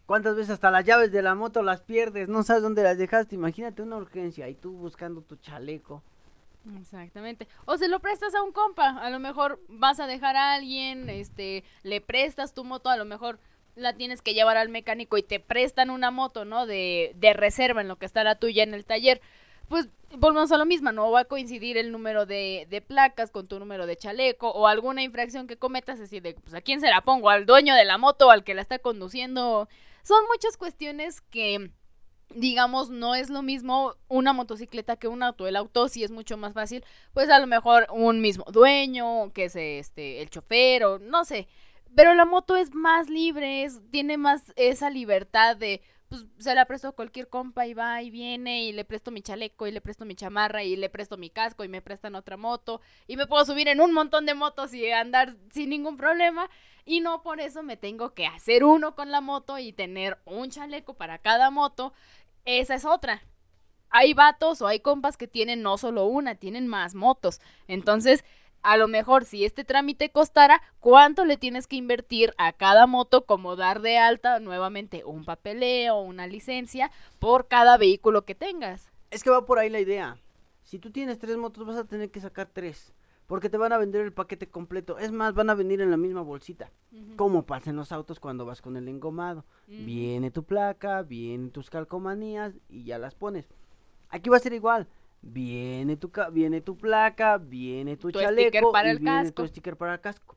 Cuántas veces hasta las llaves de la moto las pierdes, no sabes dónde las dejaste. Imagínate una urgencia y tú buscando tu chaleco. Exactamente. O se lo prestas a un compa. A lo mejor vas a dejar a alguien, este, le prestas tu moto, a lo mejor la tienes que llevar al mecánico y te prestan una moto, ¿no? De, de reserva en lo que está la tuya en el taller. pues volvemos a lo mismo, no va a coincidir el número de, de placas con tu número de chaleco o alguna infracción que cometas, así de, pues a quién se la pongo, al dueño de la moto al que la está conduciendo. Son muchas cuestiones que digamos, no es lo mismo una motocicleta que un auto. El auto sí es mucho más fácil, pues a lo mejor un mismo dueño, que es este, el chofer o no sé. Pero la moto es más libre, es, tiene más esa libertad de, pues se la presto a cualquier compa y va y viene y le presto mi chaleco y le presto mi chamarra y le presto mi casco y me prestan otra moto y me puedo subir en un montón de motos y andar sin ningún problema y no por eso me tengo que hacer uno con la moto y tener un chaleco para cada moto. Esa es otra. Hay vatos o hay compas que tienen no solo una, tienen más motos. Entonces, a lo mejor si este trámite costara, ¿cuánto le tienes que invertir a cada moto como dar de alta nuevamente un papeleo, una licencia por cada vehículo que tengas? Es que va por ahí la idea. Si tú tienes tres motos vas a tener que sacar tres. Porque te van a vender el paquete completo. Es más, van a venir en la misma bolsita. Como pasa en los autos cuando vas con el engomado. Viene tu placa, vienen tus calcomanías y ya las pones. Aquí va a ser igual. Viene tu, viene tu placa, viene tu, chaleco para y el viene casco. tu sticker para el casco.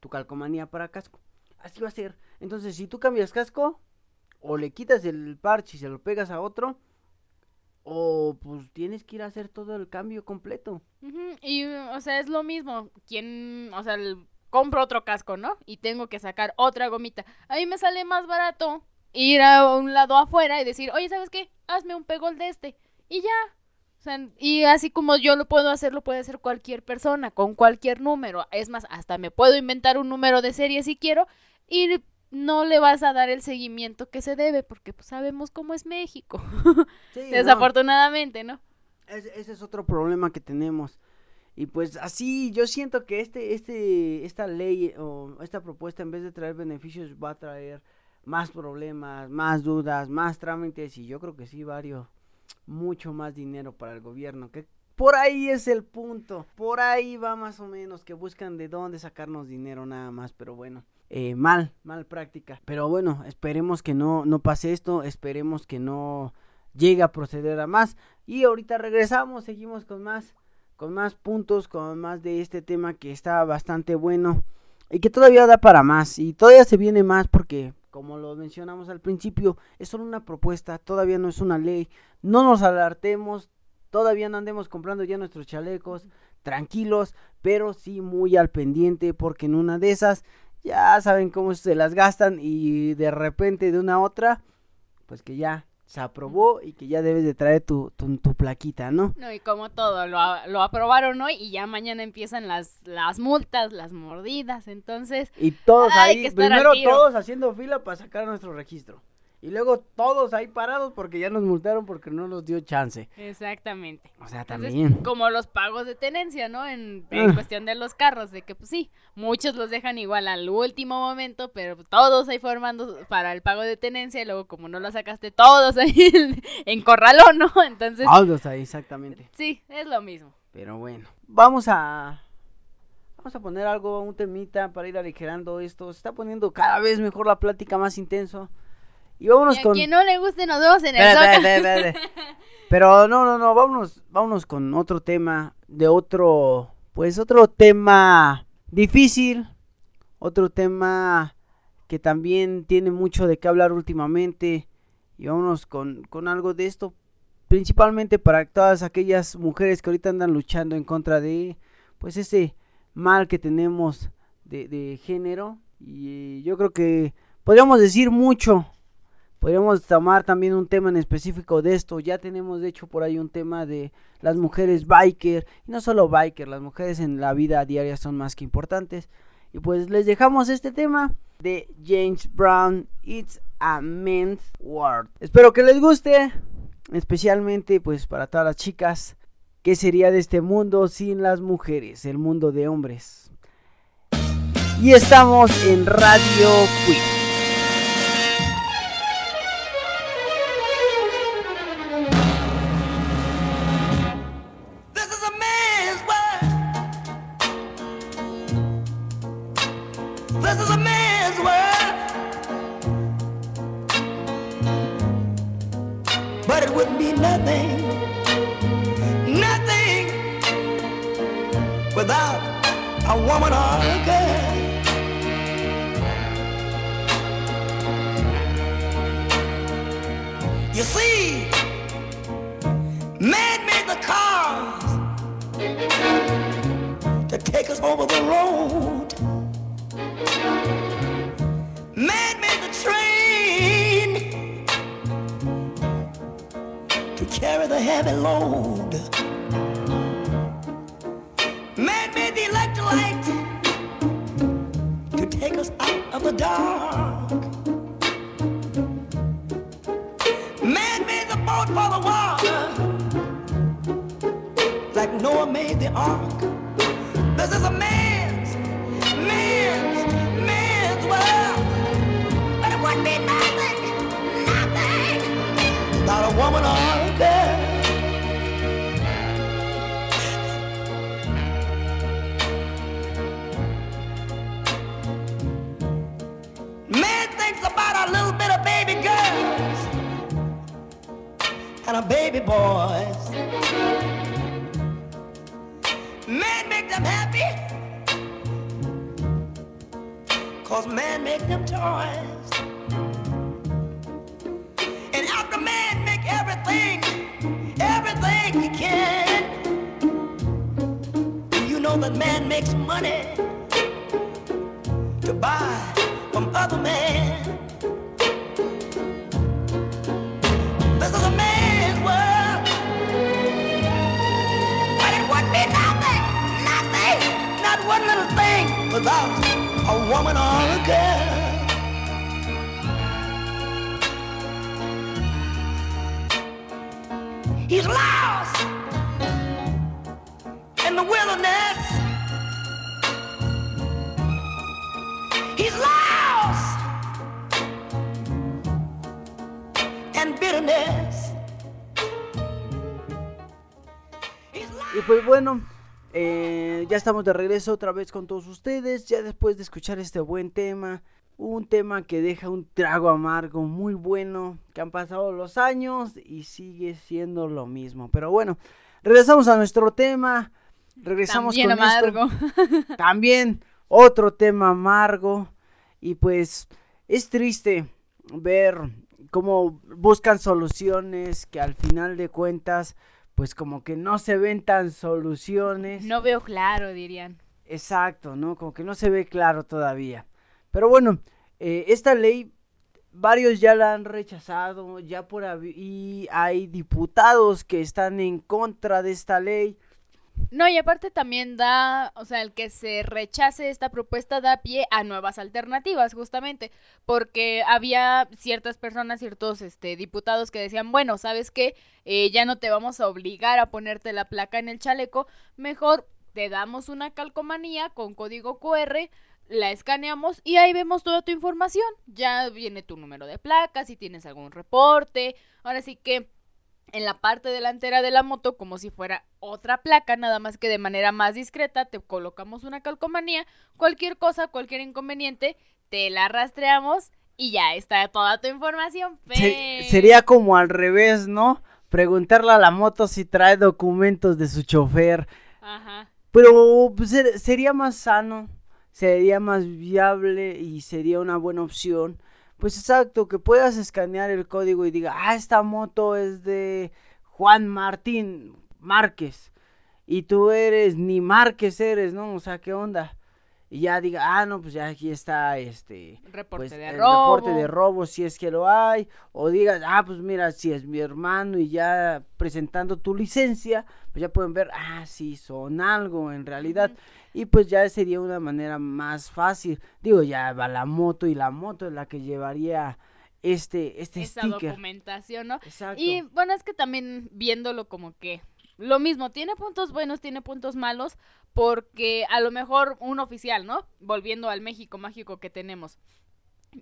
Tu calcomanía para casco. Así va a ser. Entonces, si tú cambias casco, o le quitas el parche y se lo pegas a otro, o pues tienes que ir a hacer todo el cambio completo. Y, o sea, es lo mismo. Quien, o sea, el- compro otro casco, ¿no? Y tengo que sacar otra gomita. A mí me sale más barato ir a un lado afuera y decir, oye, ¿sabes qué? Hazme un pegol de este. Y ya. O sea, y así como yo lo puedo hacer, lo puede hacer cualquier persona, con cualquier número. Es más, hasta me puedo inventar un número de serie si quiero y no le vas a dar el seguimiento que se debe, porque pues sabemos cómo es México. Sí, no, Desafortunadamente, ¿no? ese, ese es otro problema que tenemos. Y pues así yo siento que este, este, esta ley o esta propuesta en vez de traer beneficios va a traer más problemas, más dudas, más trámites y yo creo que sí varios, mucho más dinero para el gobierno. Que por ahí es el punto, por ahí va más o menos que buscan de dónde sacarnos dinero nada más, pero bueno. eh, mal, mal práctica. Pero bueno, esperemos que no, no pase esto, esperemos que no llegue a proceder a más. Y ahorita regresamos, seguimos con más, con más puntos, con más de este tema que está bastante bueno y que todavía da para más. Y todavía se viene más porque, como lo mencionamos al principio, es solo una propuesta, todavía no es una ley. No nos alartemos, todavía no andemos comprando ya nuestros chalecos, tranquilos, pero sí muy al pendiente porque en una de esas ya saben cómo se las gastan y de repente de una a otra, pues que ya se aprobó y que ya debes de traer tu, tu, tu plaquita, ¿no? No, y como todo, lo, lo aprobaron hoy y ya mañana empiezan las, las multas, las mordidas, entonces... Y todos ahí, primero todos haciendo fila para sacar nuestro registro. Y luego todos ahí parados porque ya nos multaron porque no nos dio chance. Exactamente. O sea, Entonces, también. como los pagos de tenencia, ¿no? En, en Ah. cuestión de los carros, de que pues sí, muchos los dejan igual al último momento, pero todos ahí formando para el pago de tenencia y luego como no lo sacaste todos ahí en, en corralón, ¿no? Entonces, Todos ahí, exactamente. sí, es lo mismo. Pero bueno, vamos a... Vamos a poner algo, un temita para ir aligerando esto. Se está poniendo cada vez mejor la plática, más intenso. Y vámonos Y a con... quien no le guste, nos vemos en el espérate. Pero no, no, no, vámonos, vámonos con otro tema, de otro, pues otro tema difícil, otro tema que también tiene mucho de qué hablar últimamente. Y vámonos con, con algo de esto, principalmente para todas aquellas mujeres que ahorita andan luchando en contra de, pues ese mal que tenemos de, de género. Y yo creo que podríamos decir mucho Podríamos tomar también un tema en específico de esto. Ya tenemos de hecho por ahí un tema de las mujeres biker. Y no solo biker, las mujeres en la vida diaria son más que importantes. Y pues les dejamos este tema de James Brown. It's a men's world. Espero que les guste. Especialmente pues para todas las chicas. ¿Qué sería de este mundo sin las mujeres? El mundo de hombres. Y estamos en Radio Queen. Man make them happy. Cause man make them toys. And after man make everything, everything he can. Do you know that man makes money to buy without a woman or a girl. He's lost in the wilderness. He's lost and bitterness. Y pues bueno, eh, ya estamos de regreso otra vez con todos ustedes, ya después de escuchar este buen tema, un tema que deja un trago amargo muy bueno, que han pasado los años y sigue siendo lo mismo. Pero bueno, regresamos a nuestro tema, regresamos También con esto. También otro tema amargo y pues es triste ver cómo buscan soluciones que al final de cuentas pues como que no se ven tan soluciones. No veo claro, dirían. Exacto, ¿no? Como que no se ve claro todavía. Pero bueno, eh, esta ley varios ya la han rechazado, ya por ahí hay diputados que están en contra de esta ley. No, y aparte también da, o sea, el que se rechace esta propuesta da pie a nuevas alternativas, justamente, porque había ciertas personas, ciertos este, diputados que decían, bueno, ¿sabes qué? Eh, ya no te vamos a obligar a ponerte la placa en el chaleco, mejor te damos una calcomanía con código QR, la escaneamos y ahí vemos toda tu información. Ya viene tu número de placa, si tienes algún reporte, ahora sí que en la parte delantera de la moto como si fuera otra placa, nada más que de manera más discreta te colocamos una calcomanía, cualquier cosa, cualquier inconveniente, te la rastreamos y ya está toda tu información. Se- sería como al revés, ¿no? Preguntarle a la moto si trae documentos de su chofer. Ajá. Pero pues, ser- sería más sano, sería más viable y sería una buena opción. Pues exacto, que puedas escanear el código y diga, ah, esta moto es de Juan Martín Márquez. Y tú eres, ni Márquez eres, ¿no? O sea, ¿qué onda? Y ya diga, ah, no, pues ya aquí está este Reporte pues, de el robo. reporte de robo si es que lo hay, o digas, ah, pues mira, si es mi hermano y ya presentando tu licencia, pues ya pueden ver, ah, sí, son algo en realidad, y pues ya sería una manera más fácil, digo, ya va la moto y la moto es la que llevaría este, este Esa sticker. documentación, ¿no? Exacto. Y bueno, es que también viéndolo como que lo mismo, tiene puntos buenos, tiene puntos malos, porque a lo mejor un oficial, ¿no? Volviendo al México mágico que tenemos.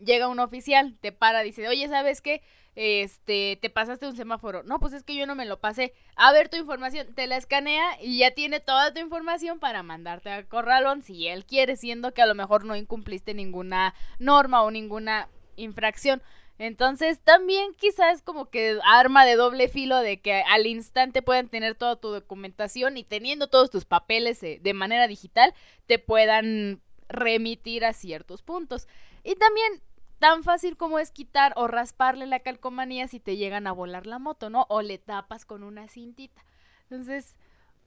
Llega un oficial, te para, dice, oye, ¿sabes qué? Este, te pasaste un semáforo. No, pues es que yo no me lo pasé. A ver tu información, te la escanea y ya tiene toda tu información para mandarte a corralón si él quiere, siendo que a lo mejor no incumpliste ninguna norma o ninguna infracción. Entonces también quizás como que arma de doble filo de que al instante puedan tener toda tu documentación y teniendo todos tus papeles eh, de manera digital te puedan remitir a ciertos puntos. Y también tan fácil como es quitar o rasparle la calcomanía si te llegan a volar la moto, ¿no? O le tapas con una cintita. Entonces...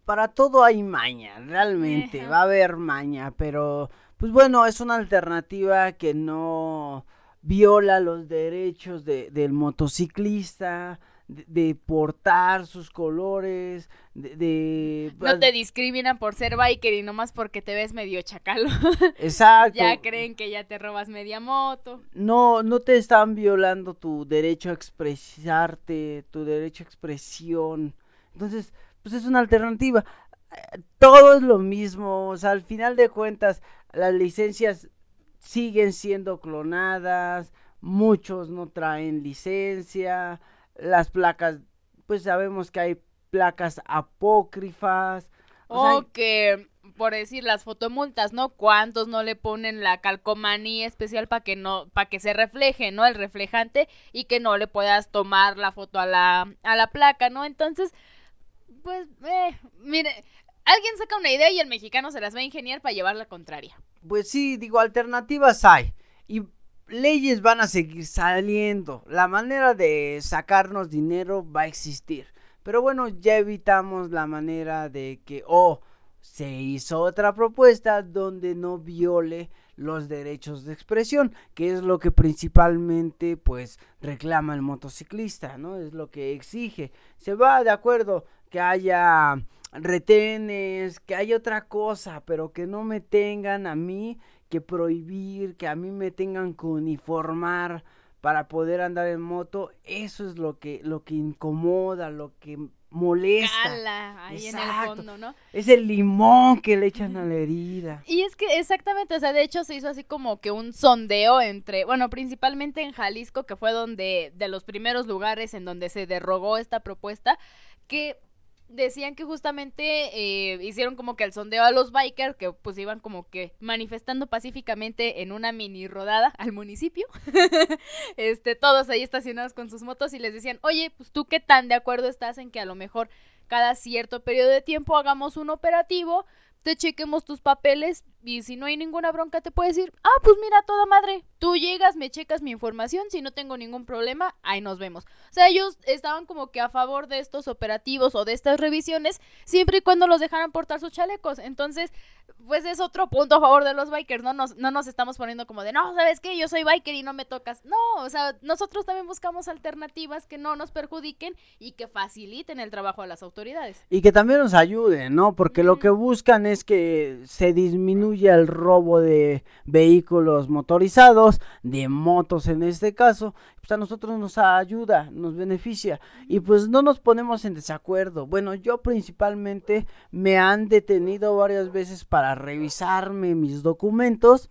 Para todo hay maña, realmente, va a haber maña, pero pues bueno, es una alternativa que no viola los derechos de, del motociclista, de, portar sus colores, de, No te discriminan por ser biker y nomás porque te ves medio chacalo. Exacto. ya creen que ya te robas media moto. No, no te están violando tu derecho a expresarte, tu derecho a expresión. Entonces, pues es una alternativa. Todo es lo mismo, o sea, al final de cuentas, las licencias siguen siendo clonadas, muchos no traen licencia, las placas, pues sabemos que hay placas apócrifas. O, que, por decir, las fotomultas, ¿no? ¿Cuántos no le ponen la calcomanía especial para que no, para que se refleje, ¿no? El reflejante y que no le puedas tomar la foto a la, a la placa, ¿no? Entonces, pues, eh, mire, alguien saca una idea y el mexicano se las va a ingeniar para llevar la contraria. Pues sí, digo, alternativas hay. Y leyes van a seguir saliendo. La manera de sacarnos dinero va a existir. Pero bueno, ya evitamos la manera de que, oh, se hizo otra propuesta donde no viole los derechos de expresión, que es lo que principalmente pues reclama el motociclista, ¿no? Es lo que exige. Se va de acuerdo que haya retenes, que haya otra cosa, pero que no me tengan a mí que prohibir, que a mí me tengan que uniformar para poder andar en moto, eso es lo que, lo que incomoda, lo que molesta. Cala ahí en el fondo, ¿no? Es el limón que le echan a la herida. Y es que exactamente, o sea, de hecho se hizo así como que un sondeo entre, bueno, principalmente en Jalisco, que fue donde, de los primeros lugares en donde se derogó esta propuesta, que decían que justamente eh, hicieron como que el sondeo a los bikers que pues iban como que manifestando pacíficamente en una mini rodada al municipio. Este todos ahí estacionados con sus motos y les decían oye pues tú qué tan de acuerdo estás en que a lo mejor cada cierto periodo de tiempo hagamos un operativo te chequemos tus papeles y si no hay ninguna bronca te puedes decir, ah, pues mira, toda madre, tú llegas, me checas mi información, si no tengo ningún problema, ahí nos vemos. O sea, ellos estaban como que a favor de estos operativos o de estas revisiones, siempre y cuando los dejaran portar sus chalecos. Entonces, pues es otro punto a favor de los bikers, no nos, no nos estamos poniendo como de, no, ¿sabes qué? Yo soy biker y no me tocas. No, o sea, nosotros también buscamos alternativas que no nos perjudiquen y que faciliten el trabajo a las autoridades. Y que también nos ayuden, ¿no? Porque lo que buscan es que se disminuya el robo de vehículos motorizados, de motos en este caso, pues a nosotros nos ayuda, nos beneficia y pues no nos ponemos en desacuerdo. Bueno, yo principalmente me han detenido varias veces para revisarme mis documentos.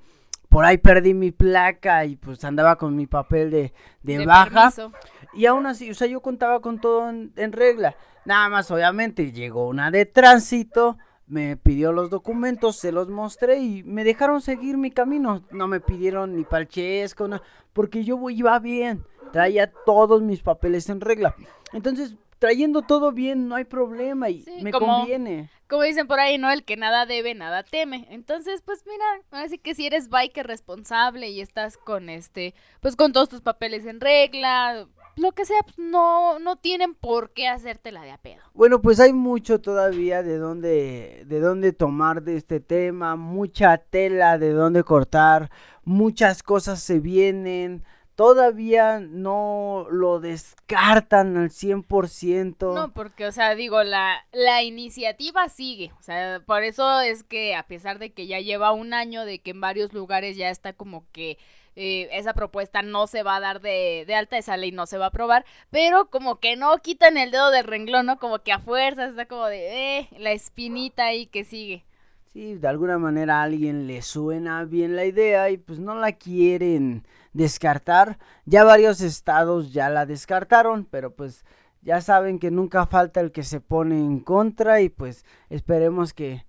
Por ahí perdí mi placa y pues andaba con mi papel de, de, baja. Y aún así, o sea, yo contaba con todo en, en regla. Nada más, obviamente, llegó una de tránsito me pidió los documentos, se los mostré y me dejaron seguir mi camino. No me pidieron ni palchesco, no, porque yo iba bien, traía todos mis papeles en regla. Entonces, trayendo todo bien, no hay problema y me conviene. Como dicen por ahí, ¿no? El que nada debe, nada teme. Entonces, pues mira, así que si eres biker responsable y estás con este, pues con todos tus papeles en regla, lo que sea, pues no, no tienen por qué hacértela de a pedo. Bueno, pues hay mucho todavía de dónde, de dónde tomar de este tema, mucha tela de dónde cortar, muchas cosas se vienen, todavía no lo descartan al 100%. No, porque, o sea, digo, la, la iniciativa sigue, o sea, por eso es que a pesar de que ya lleva un año, de que en varios lugares ya está como que esa propuesta no se va a dar de, alta, esa ley no se va a aprobar, pero como que no quitan el dedo del renglón, ¿no? Como que a fuerza está como de, eh, la espinita ahí que sigue. Sí, de alguna manera a alguien le suena bien la idea y pues no la quieren descartar. Ya varios estados ya la descartaron, pero pues ya saben que nunca falta el que se pone en contra y pues esperemos que,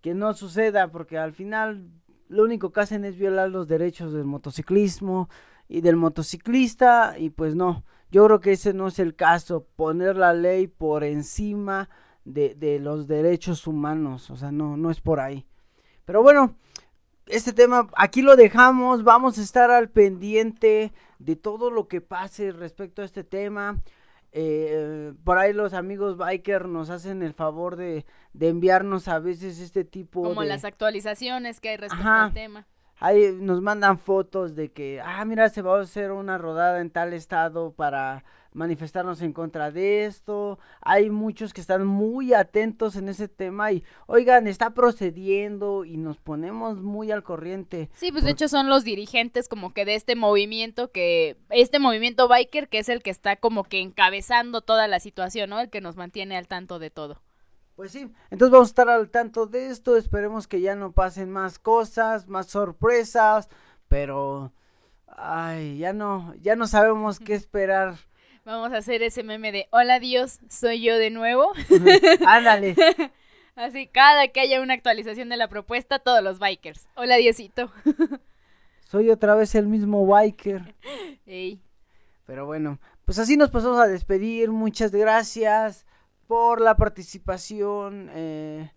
que no suceda porque al final lo único que hacen es violar los derechos del motociclismo y del motociclista y pues no, yo creo que ese no es el caso, poner la ley por encima de, de los derechos humanos, o sea, no, no es por ahí. Pero bueno, este tema aquí lo dejamos, vamos a estar al pendiente de todo lo que pase respecto a este tema. Eh, por ahí los amigos biker nos hacen el favor de, de enviarnos a veces este tipo Como de... las actualizaciones que hay respecto Ajá. al tema. Ahí nos mandan fotos de que, ah, mira, se va a hacer una rodada en tal estado para manifestarnos en contra de esto. Hay muchos que están muy atentos en ese tema y, oigan, está procediendo y nos ponemos muy al corriente. Sí, pues de hecho son los dirigentes como que de este movimiento que, este movimiento biker que es el que está como que encabezando toda la situación, ¿no? El que nos mantiene al tanto de todo. Pues sí, entonces vamos a estar al tanto de esto, esperemos que ya no pasen más cosas, más sorpresas, pero, ay, ya no, ya no sabemos qué esperar. Vamos a hacer ese meme de Hola Dios, soy yo de nuevo. Ándale. Así, cada que haya una actualización de la propuesta, todos los bikers. Hola Diosito. Soy otra vez el mismo biker. Ey. Pero bueno, pues así nos pasamos a despedir. Muchas gracias por la participación eh,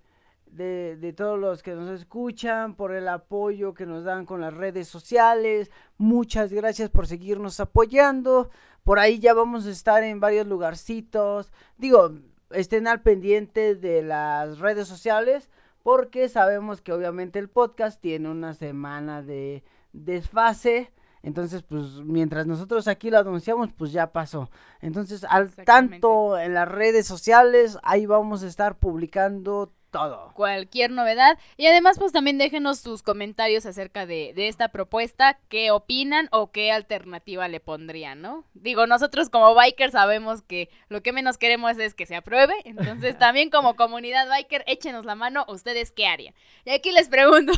de, de todos los que nos escuchan, por el apoyo que nos dan con las redes sociales. Muchas gracias por seguirnos apoyando. Por ahí ya vamos a estar en varios lugarcitos. Digo, estén al pendiente de las redes sociales porque sabemos que obviamente el podcast tiene una semana de desfase. Entonces, pues mientras nosotros aquí lo anunciamos, pues ya pasó. Entonces, al tanto en las redes sociales, ahí vamos a estar publicando todo. cualquier novedad. Y además, pues también déjenos sus comentarios acerca de, de esta propuesta, qué opinan o qué alternativa le pondrían, ¿no? Digo, nosotros como bikers sabemos que lo que menos queremos es que se apruebe. Entonces, también como comunidad biker, échenos la mano, ¿ustedes qué harían? Y aquí les pregunto,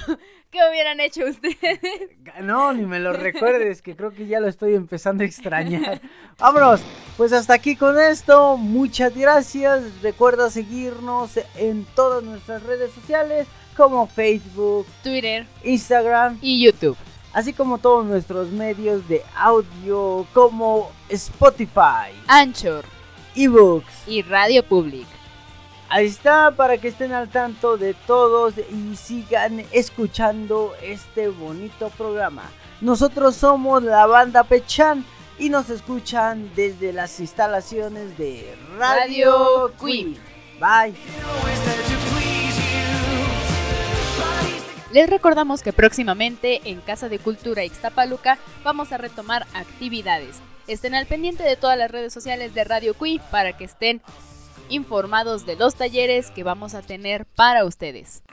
¿qué hubieran hecho ustedes? No, ni me lo recuerdes, que creo que ya lo estoy empezando a extrañar. Vámonos, pues hasta aquí con esto. Muchas gracias. Recuerda seguirnos en todas nuestras redes sociales como Facebook, Twitter Instagram, y YouTube. así como todos nuestros medios de audio como Spotify, Anchor ebooks. y Radio Public. Ahí está para que estén al tanto de todos y sigan escuchando este bonito programa. Nosotros somos la banda Pechan y nos escuchan desde las instalaciones de Radio. Queen. Bye. Les recordamos que próximamente en Casa de Cultura Ixtapaluca vamos a retomar actividades. Estén al pendiente de todas las redes sociales de Radio Cui para que estén informados de los talleres que vamos a tener para ustedes.